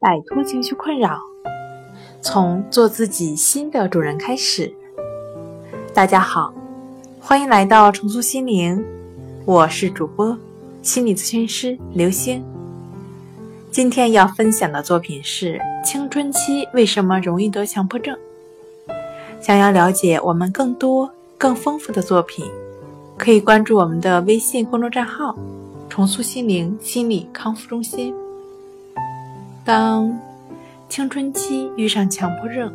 摆脱情绪困扰，从做自己新的主人开始。大家好，欢迎来到重塑心灵，我是主播心理咨询师刘星。今天要分享的作品是青春期为什么容易得强迫症。想要了解我们更多更丰富的作品，可以关注我们的微信公众账号“重塑心灵心理康复中心”。当青春期遇上强迫症，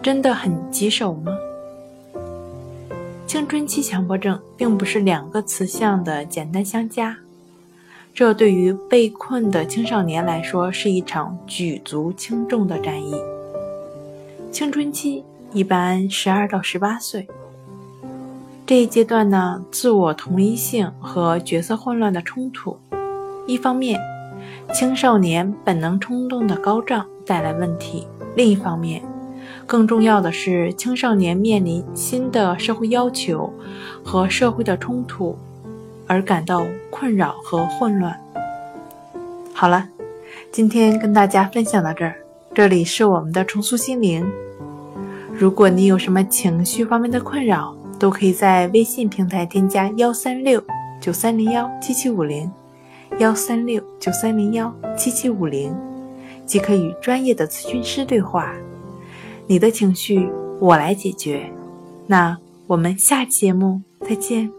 真的很棘手吗？青春期强迫症并不是两个词项的简单相加，这对于被困的青少年来说是一场举足轻重的战役。青春期一般十二到十八岁，这一阶段呢，自我同一性和角色混乱的冲突，一方面。青少年本能冲动的高涨带来问题。另一方面，更重要的是，青少年面临新的社会要求和社会的冲突，而感到困扰和混乱。好了，今天跟大家分享到这儿。这里是我们的重塑心灵。如果你有什么情绪方面的困扰，都可以在微信平台添加幺三六九三零幺七七五零。幺三六九三零幺七七五零，即可与专业的咨询师对话。你的情绪，我来解决。那我们下期节目再见。